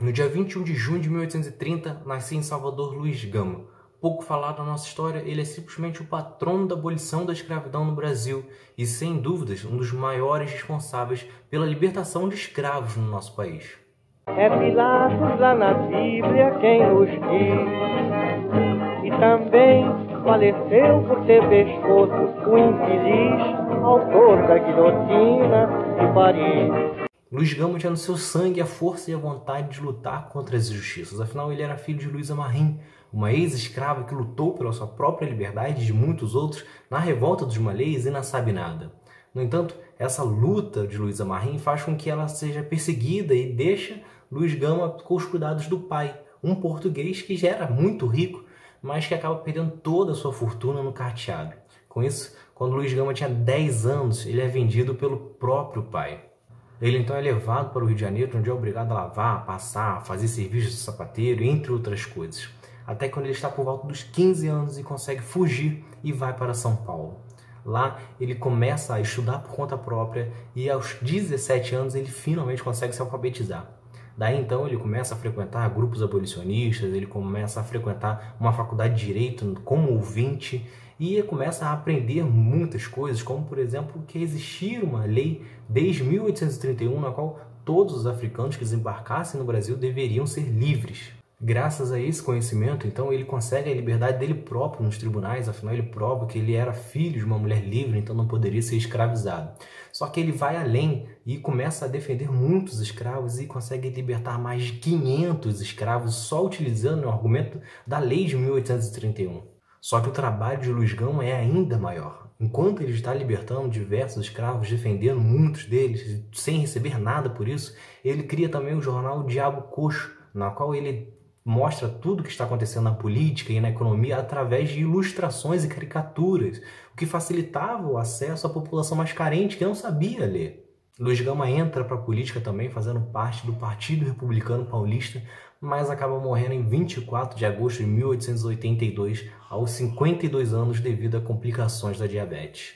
No dia 21 de junho de 1830, nascia em Salvador Luiz Gama. Pouco falado na nossa história, ele é simplesmente o patrono da abolição da escravidão no Brasil e, sem dúvidas, um dos maiores responsáveis pela libertação de escravos no nosso país. É Pilatos lá na Bíblia quem nos diz, e também faleceu por ter pescoço o infeliz autor da guilhotina de Paris. Luiz Gama tinha no seu sangue a força e a vontade de lutar contra as injustiças. Afinal, ele era filho de Luísa Marim, uma ex-escrava que lutou pela sua própria liberdade e de muitos outros na revolta dos malês e na Sabinada. No entanto, essa luta de Luísa Marim faz com que ela seja perseguida e deixa Luiz Gama com os cuidados do pai, um português que já era muito rico, mas que acaba perdendo toda a sua fortuna no carteado. Com isso, quando Luiz Gama tinha 10 anos, ele é vendido pelo próprio pai. Ele então é levado para o Rio de Janeiro, onde é obrigado a lavar, passar, fazer serviço de sapateiro, entre outras coisas. Até quando ele está por volta dos 15 anos e consegue fugir e vai para São Paulo. Lá ele começa a estudar por conta própria e aos 17 anos ele finalmente consegue se alfabetizar. Daí então ele começa a frequentar grupos abolicionistas, ele começa a frequentar uma faculdade de direito como ouvinte e começa a aprender muitas coisas, como por exemplo que existia uma lei desde 1831 na qual todos os africanos que desembarcassem no Brasil deveriam ser livres. Graças a esse conhecimento, então, ele consegue a liberdade dele próprio nos tribunais, afinal, ele prova que ele era filho de uma mulher livre, então não poderia ser escravizado. Só que ele vai além e começa a defender muitos escravos e consegue libertar mais de 500 escravos só utilizando o argumento da lei de 1831. Só que o trabalho de Luiz Gama é ainda maior. Enquanto ele está libertando diversos escravos, defendendo muitos deles, sem receber nada por isso, ele cria também o jornal Diabo Coxo, na qual ele mostra tudo o que está acontecendo na política e na economia através de ilustrações e caricaturas, o que facilitava o acesso à população mais carente que não sabia ler. Luiz Gama entra para a política também, fazendo parte do Partido Republicano Paulista, mas acaba morrendo em 24 de agosto de 1882, aos 52 anos, devido a complicações da diabetes.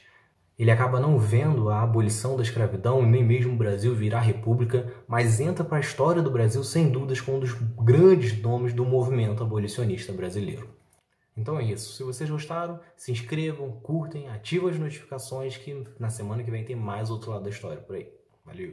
Ele acaba não vendo a abolição da escravidão nem mesmo o Brasil virar república, mas entra para a história do Brasil sem dúvidas como um dos grandes nomes do movimento abolicionista brasileiro. Então é isso. Se vocês gostaram, se inscrevam, curtem, ativem as notificações que na semana que vem tem mais outro lado da história por aí. Valeu!